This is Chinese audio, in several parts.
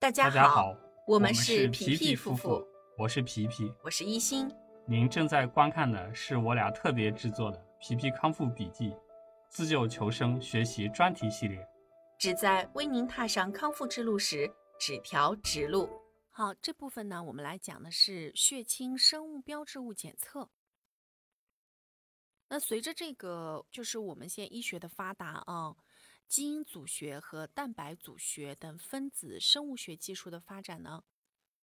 大家好，我们是皮皮夫妇，我是皮皮。我是一心。您正在观看的是我俩特别制作的《皮皮康复笔记》自救求生学习专题系列。旨在为您踏上康复之路时指条直路。好，这部分呢，我们来讲的是血清生物标志物检测。那随着这个，就是我们现在医学的发达啊，基因组学和蛋白组学等分子生物学技术的发展呢，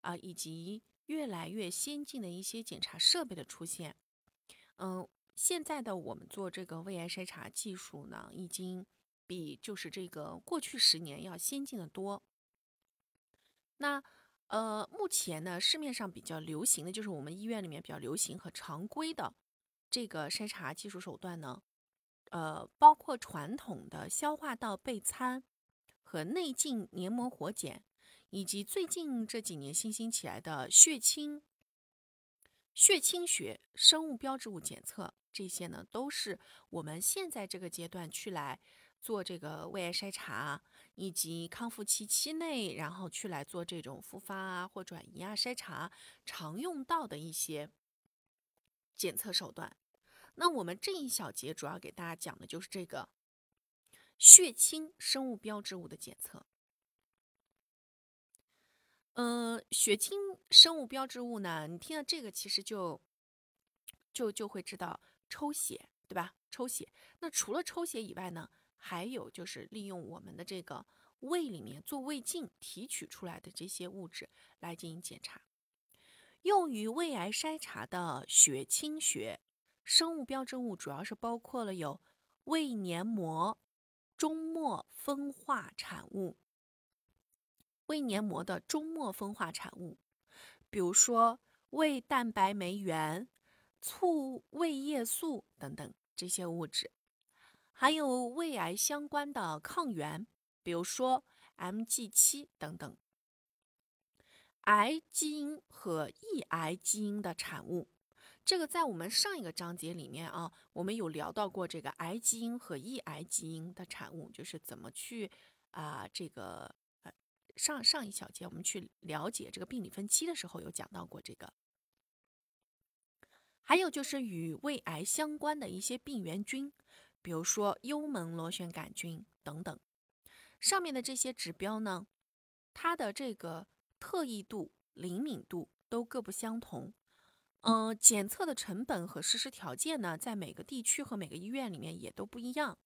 啊，以及越来越先进的一些检查设备的出现，嗯，现在的我们做这个胃癌筛查技术呢，已经比就是这个过去十年要先进的多。那呃，目前呢，市面上比较流行的就是我们医院里面比较流行和常规的这个筛查技术手段呢，呃，包括传统的消化道钡餐和内镜黏膜活检，以及最近这几年新兴起来的血清、血清学生物标志物检测，这些呢，都是我们现在这个阶段去来做这个胃癌筛查。以及康复期期内，然后去来做这种复发啊或转移啊筛查常用到的一些检测手段。那我们这一小节主要给大家讲的就是这个血清生物标志物的检测。嗯，血清生物标志物呢，你听到这个其实就就就会知道抽血，对吧？抽血。那除了抽血以外呢？还有就是利用我们的这个胃里面做胃镜提取出来的这些物质来进行检查。用于胃癌筛查的血清学生物标志物主要是包括了有胃黏膜终末分化产物、胃黏膜的终末分化产物，比如说胃蛋白酶原、促胃液素等等这些物质。还有胃癌相关的抗原，比如说 MG7 等等，癌基因和抑癌基因的产物，这个在我们上一个章节里面啊，我们有聊到过这个癌基因和抑癌基因的产物，就是怎么去啊这个呃上上一小节我们去了解这个病理分期的时候有讲到过这个，还有就是与胃癌相关的一些病原菌。比如说幽门螺旋杆菌等等，上面的这些指标呢，它的这个特异度、灵敏度都各不相同。嗯，检测的成本和实施条件呢，在每个地区和每个医院里面也都不一样。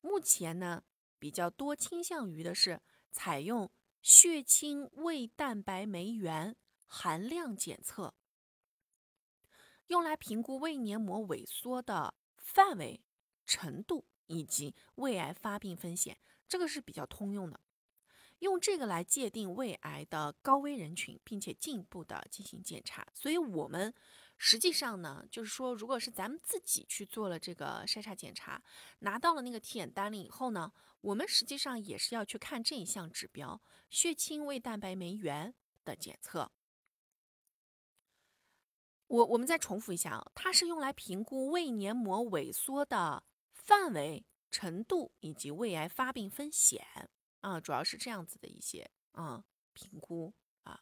目前呢，比较多倾向于的是采用血清胃蛋白酶原含量检测，用来评估胃黏膜萎缩的范围。程度以及胃癌发病风险，这个是比较通用的，用这个来界定胃癌的高危人群，并且进一步的进行检查。所以，我们实际上呢，就是说，如果是咱们自己去做了这个筛查检查，拿到了那个体检单了以后呢，我们实际上也是要去看这一项指标——血清胃蛋白酶原的检测。我我们再重复一下啊，它是用来评估胃黏膜萎缩的。范围、程度以及胃癌发病风险啊，主要是这样子的一些啊评估啊。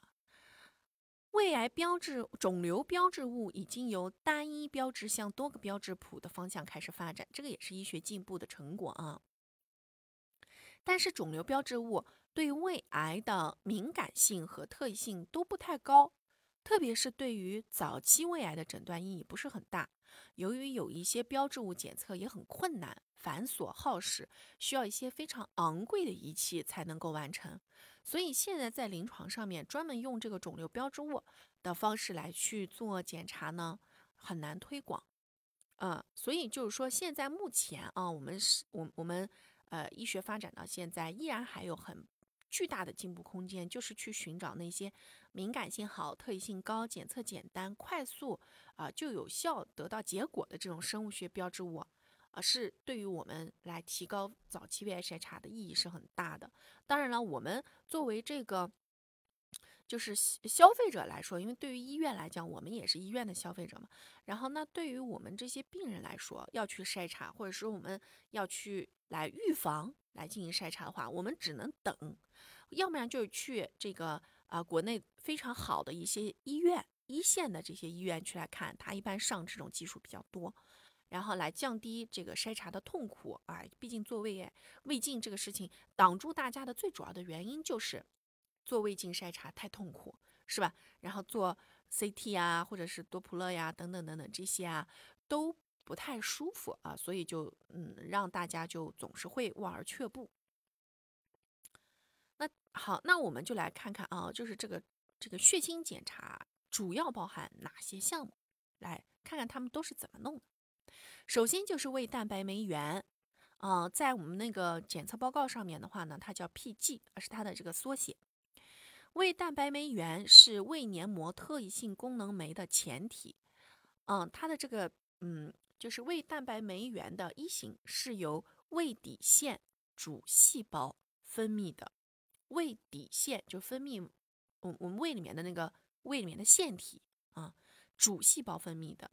胃癌标志、肿瘤标志物已经由单一标志向多个标志谱的方向开始发展，这个也是医学进步的成果啊。但是肿瘤标志物对胃癌的敏感性和特异性都不太高，特别是对于早期胃癌的诊断意义不是很大。由于有一些标志物检测也很困难、繁琐耗时，需要一些非常昂贵的仪器才能够完成，所以现在在临床上面专门用这个肿瘤标志物的方式来去做检查呢，很难推广。嗯，所以就是说，现在目前啊，我们是，我我们呃，医学发展到现在，依然还有很巨大的进步空间，就是去寻找那些敏感性好、特异性高、检测简单、快速。啊，就有效得到结果的这种生物学标志物，啊，是对于我们来提高早期胃癌筛查的意义是很大的。当然了，我们作为这个就是消费者来说，因为对于医院来讲，我们也是医院的消费者嘛。然后，那对于我们这些病人来说，要去筛查，或者说我们要去来预防来进行筛查的话，我们只能等。要不然就是去这个啊、国内非常好的一些医院，一线的这些医院去来看，它一般上这种技术比较多，然后来降低这个筛查的痛苦啊。毕竟做胃癌胃镜这个事情，挡住大家的最主要的原因就是做胃镜筛查太痛苦，是吧？然后做 CT 啊，或者是多普勒呀，等等等等这些啊，都不太舒服啊，所以就嗯，让大家就总是会望而却步。那好，那我们就来看看啊，就是这个这个血清检查主要包含哪些项目，来看看他们都是怎么弄的。首先就是胃蛋白酶原，呃，在我们那个检测报告上面的话呢，它叫 PG，是它的这个缩写。胃蛋白酶原是胃黏膜特异性功能酶的前体，嗯，它的这个嗯，就是胃蛋白酶原的一型是由胃底腺主细胞分泌的。胃底腺就分泌我我们胃里面的那个胃里面的腺体啊，主细胞分泌的。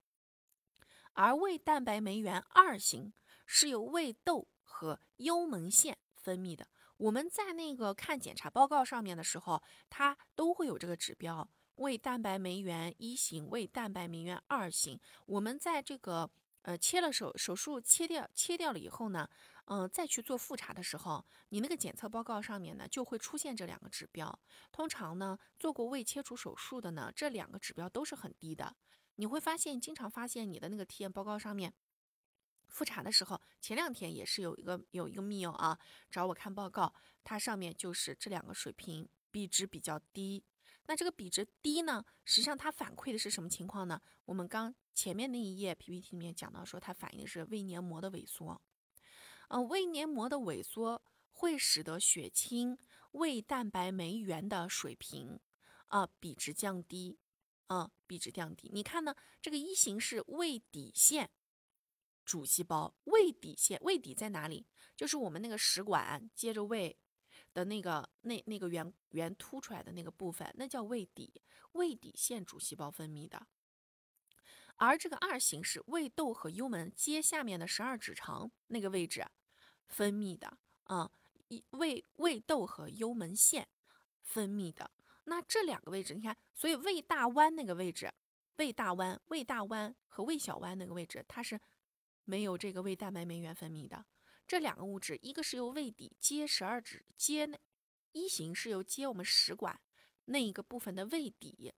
而胃蛋白酶原二型是由胃窦和幽门腺分泌的。我们在那个看检查报告上面的时候，它都会有这个指标：胃蛋白酶原一型、胃蛋白酶原二型。我们在这个呃切了手手术切掉切掉了以后呢，嗯，再去做复查的时候，你那个检测报告上面呢就会出现这两个指标。通常呢，做过胃切除手术的呢，这两个指标都是很低的。你会发现，经常发现你的那个体检报告上面，复查的时候，前两天也是有一个有一个密友啊找我看报告，它上面就是这两个水平比值比较低。那这个比值低呢，实际上它反馈的是什么情况呢？我们刚前面那一页 PPT 里面讲到说，它反映的是胃黏膜的萎缩。呃，胃黏膜的萎缩会使得血清胃蛋白酶原的水平啊比值降低。啊，比值降低。你看呢？这个一型是胃底腺主细胞，胃底腺，胃底在哪里？就是我们那个食管接着胃的那个那那个圆圆凸出来的那个部分，那叫胃底，胃底腺主细胞分泌的。而这个二型是胃窦和幽门接下面的十二指肠那个位置分泌的啊，胃胃窦和幽门腺分泌的。那这两个位置，你看，所以胃大弯那个位置，胃大弯、胃大弯和胃小弯那个位置，它是没有这个胃蛋白酶原分泌的。这两个物质，一个是由胃底接十二指接那一型是由接我们食管那一个部分的胃底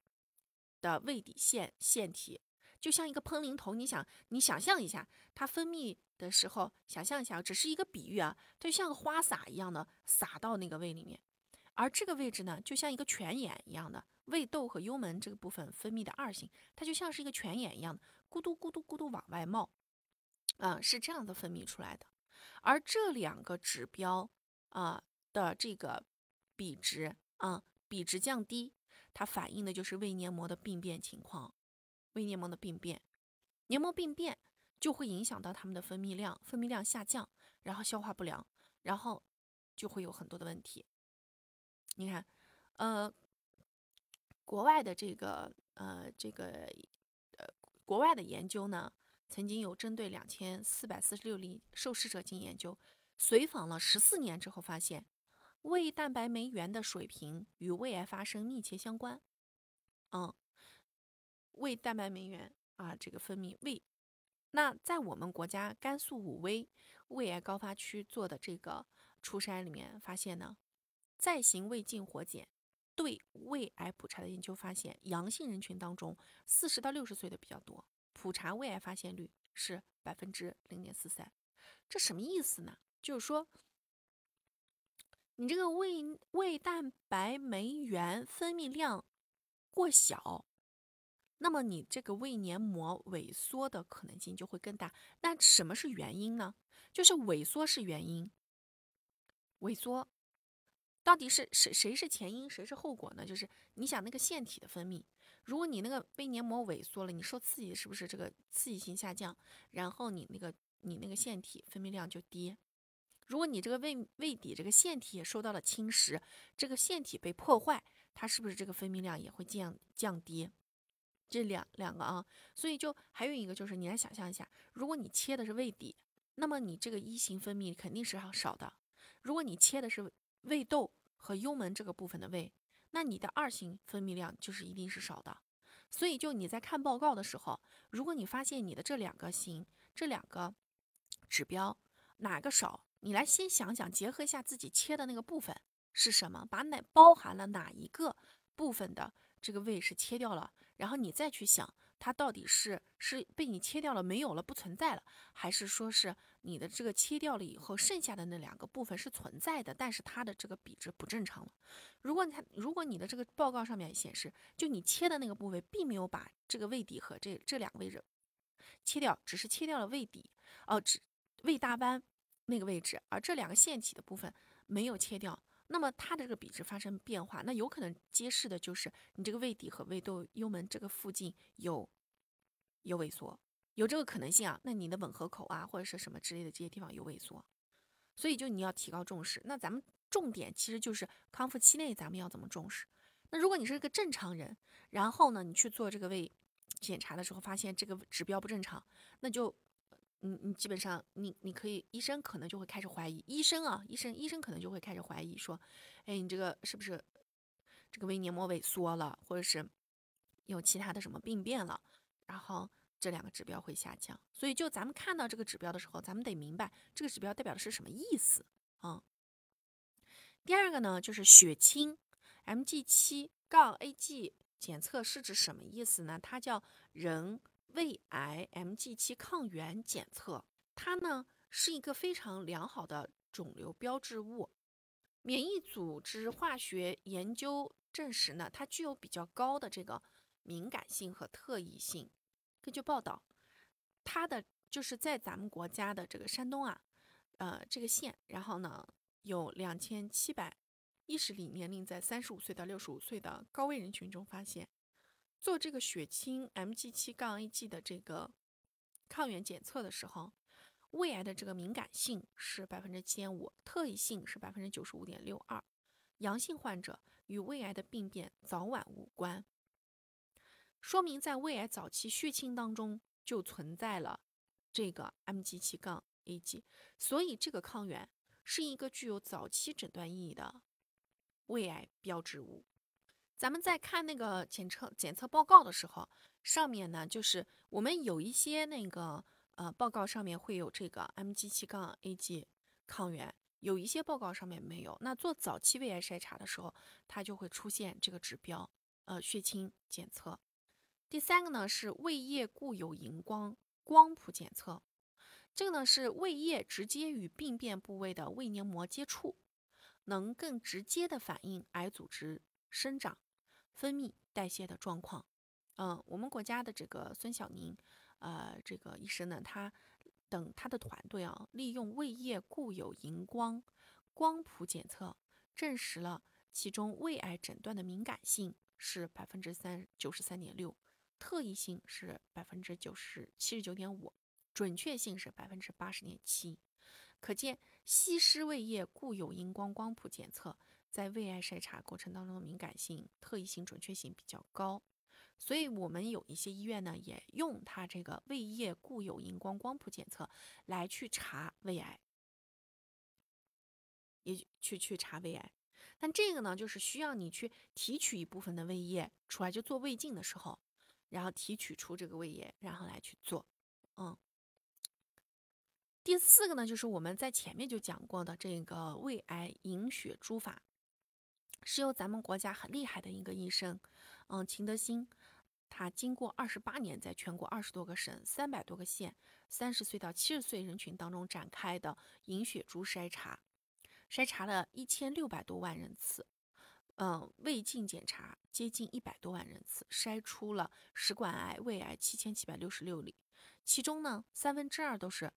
的胃底腺腺体，就像一个喷淋头。你想，你想象一下，它分泌的时候，想象一下，只是一个比喻啊，它就像个花洒一样的洒到那个胃里面。而这个位置呢，就像一个泉眼一样的，胃窦和幽门这个部分分泌的二型，它就像是一个泉眼一样的，咕嘟咕嘟咕嘟往外冒，啊，是这样的分泌出来的。而这两个指标啊的这个比值啊，比值降低，它反映的就是胃黏膜的病变情况。胃黏膜的病变，黏膜病变就会影响到它们的分泌量，分泌量下降，然后消化不良，然后就会有很多的问题。你看，呃，国外的这个呃这个呃国外的研究呢，曾经有针对两千四百四十六例受试者进行研究，随访了十四年之后，发现胃蛋白酶原的水平与胃癌发生密切相关。嗯，胃蛋白酶原啊，这个分泌胃，那在我们国家甘肃武威胃癌高发区做的这个初筛里面发现呢。再行胃镜活检，对胃癌普查的研究发现，阳性人群当中，四十到六十岁的比较多，普查胃癌发现率是百分之零点四三。这什么意思呢？就是说，你这个胃胃蛋白酶原分泌量过小，那么你这个胃黏膜萎缩的可能性就会更大。那什么是原因呢？就是萎缩是原因，萎缩。到底是谁谁是前因，谁是后果呢？就是你想那个腺体的分泌，如果你那个胃黏膜萎缩了，你受刺激是不是这个刺激性下降？然后你那个你那个腺体分泌量就低。如果你这个胃胃底这个腺体也受到了侵蚀，这个腺体被破坏，它是不是这个分泌量也会降降低？这两两个啊，所以就还有一个就是你来想象一下，如果你切的是胃底，那么你这个一型分泌肯定是要少的。如果你切的是胃窦和幽门这个部分的胃，那你的二型分泌量就是一定是少的。所以就你在看报告的时候，如果你发现你的这两个型这两个指标哪个少，你来先想想，结合一下自己切的那个部分是什么，把哪包含了哪一个部分的这个胃是切掉了，然后你再去想。它到底是是被你切掉了没有了不存在了，还是说是你的这个切掉了以后剩下的那两个部分是存在的，但是它的这个比值不正常了？如果它如果你的这个报告上面显示，就你切的那个部位并没有把这个胃底和这这两个位置切掉，只是切掉了胃底，哦，只胃大弯那个位置，而这两个腺体的部分没有切掉。那么它的这个比值发生变化，那有可能揭示的就是你这个胃底和胃窦幽门这个附近有有萎缩，有这个可能性啊。那你的吻合口啊或者是什么之类的这些地方有萎缩，所以就你要提高重视。那咱们重点其实就是康复期内咱们要怎么重视。那如果你是个正常人，然后呢你去做这个胃检查的时候发现这个指标不正常，那就。你你基本上你你可以医生可能就会开始怀疑医生啊医生医生可能就会开始怀疑说，哎你这个是不是这个胃黏膜萎缩了，或者是有其他的什么病变了，然后这两个指标会下降。所以就咱们看到这个指标的时候，咱们得明白这个指标代表的是什么意思啊。第二个呢就是血清 Mg7 杠 Ag 检测是指什么意思呢？它叫人。胃癌 Mg7 抗原检测，它呢是一个非常良好的肿瘤标志物。免疫组织化学研究证实呢，它具有比较高的这个敏感性和特异性。根据报道，它的就是在咱们国家的这个山东啊，呃这个县，然后呢有两千七百一十例年龄在三十五岁到六十五岁的高危人群中发现。做这个血清 Mg7 杠 Ag 的这个抗原检测的时候，胃癌的这个敏感性是百分之七点五，特异性是百分之九十五点六二，阳性患者与胃癌的病变早晚无关，说明在胃癌早期血清当中就存在了这个 Mg7 杠 Ag，所以这个抗原是一个具有早期诊断意义的胃癌标志物。咱们在看那个检测检测报告的时候，上面呢就是我们有一些那个呃报告上面会有这个 Mg7 杠 Ag 抗原，有一些报告上面没有。那做早期胃癌筛查的时候，它就会出现这个指标，呃血清检测。第三个呢是胃液固有荧光光谱检测，这个呢是胃液直接与病变部位的胃黏膜接触，能更直接的反映癌组织生长。分泌代谢的状况，嗯，我们国家的这个孙晓宁，呃，这个医生呢，他等他的团队啊，利用胃液固有荧光光谱检测，证实了其中胃癌诊断的敏感性是百分之三九十三点六，特异性是百分之九十七十九点五，准确性是百分之八十点七。可见西施胃液固有荧光光谱检测。在胃癌筛查过程当中的敏感性、特异性、准确性比较高，所以我们有一些医院呢，也用它这个胃液固有荧光光谱检测来去查胃癌，也去去查胃癌。但这个呢，就是需要你去提取一部分的胃液出来，就做胃镜的时候，然后提取出这个胃液，然后来去做。嗯，第四个呢，就是我们在前面就讲过的这个胃癌隐血珠法。是由咱们国家很厉害的一个医生，嗯，秦德兴，他经过二十八年，在全国二十多个省、三百多个县、三十岁到七十岁人群当中展开的隐血珠筛查，筛查了一千六百多万人次，嗯，胃镜检查接近一百多万人次，筛出了食管癌、胃癌七千七百六十六例，其中呢，三分之二都是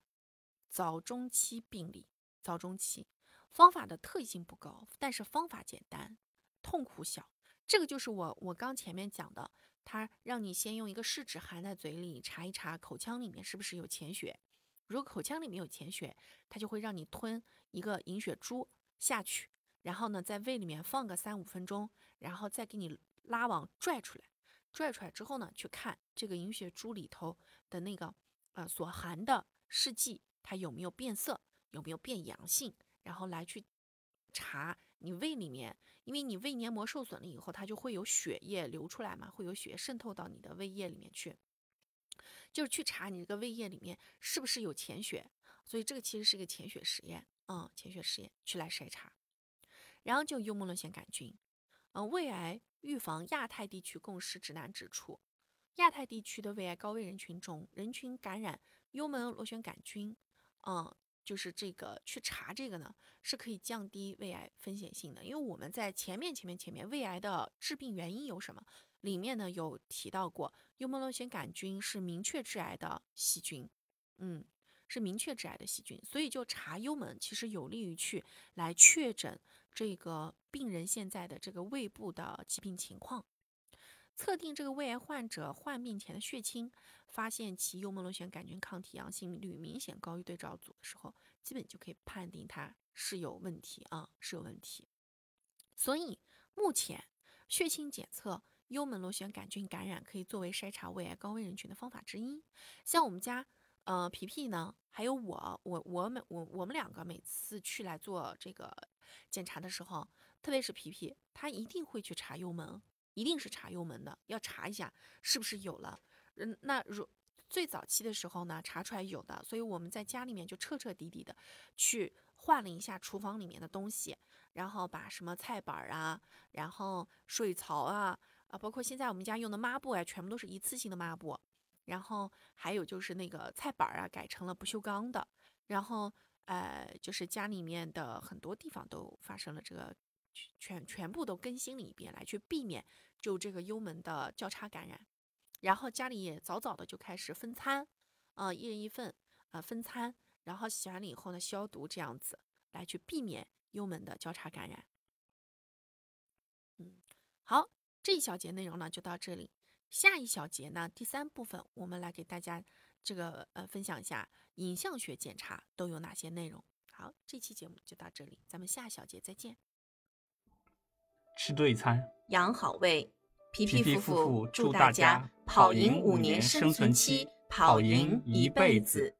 早中期病例，早中期。方法的特异性不高，但是方法简单，痛苦小。这个就是我我刚前面讲的，它让你先用一个试纸含在嘴里查一查口腔里面是不是有潜血。如果口腔里面有潜血，它就会让你吞一个银血珠下去，然后呢在胃里面放个三五分钟，然后再给你拉网拽出来。拽出来之后呢，去看这个银血珠里头的那个呃所含的试剂，它有没有变色，有没有变阳性。然后来去查你胃里面，因为你胃黏膜受损了以后，它就会有血液流出来嘛，会有血渗透到你的胃液里面去，就是去查你这个胃液里面是不是有潜血。所以这个其实是一个潜血实验，嗯，潜血实验去来筛查。然后就幽门螺旋杆菌，嗯，胃癌预防亚太地区共识指南指出，亚太地区的胃癌高危人群中，人群感染幽门螺旋杆菌，嗯。就是这个去查这个呢，是可以降低胃癌风险性的。因为我们在前面前面前面胃癌的致病原因有什么？里面呢有提到过，幽门螺旋杆菌是明确致癌的细菌，嗯，是明确致癌的细菌，所以就查幽门其实有利于去来确诊这个病人现在的这个胃部的疾病情况。测定这个胃癌患者患病前的血清，发现其幽门螺旋杆菌抗体阳性率明显高于对照组的时候，基本就可以判定它是有问题啊，是有问题。所以目前血清检测幽门螺旋杆菌感染可以作为筛查胃癌高危人群的方法之一。像我们家呃皮皮呢，还有我，我我们我我们两个每次去来做这个检查的时候，特别是皮皮，他一定会去查幽门。一定是查幽门的，要查一下是不是有了。嗯，那如最早期的时候呢，查出来有的，所以我们在家里面就彻彻底底的去换了一下厨房里面的东西，然后把什么菜板啊，然后水槽啊，啊，包括现在我们家用的抹布啊，全部都是一次性的抹布。然后还有就是那个菜板啊，改成了不锈钢的。然后呃，就是家里面的很多地方都发生了这个全全部都更新了一遍，来去避免。就这个幽门的交叉感染，然后家里也早早的就开始分餐，啊，一人一份，啊，分餐，然后洗完了以后呢，消毒这样子来去避免幽门的交叉感染。嗯，好，这一小节内容呢就到这里，下一小节呢第三部分我们来给大家这个呃分享一下影像学检查都有哪些内容。好，这期节目就到这里，咱们下小节再见。吃对餐，养好胃。皮皮夫妇祝大家跑赢五年生存期，跑赢一辈子。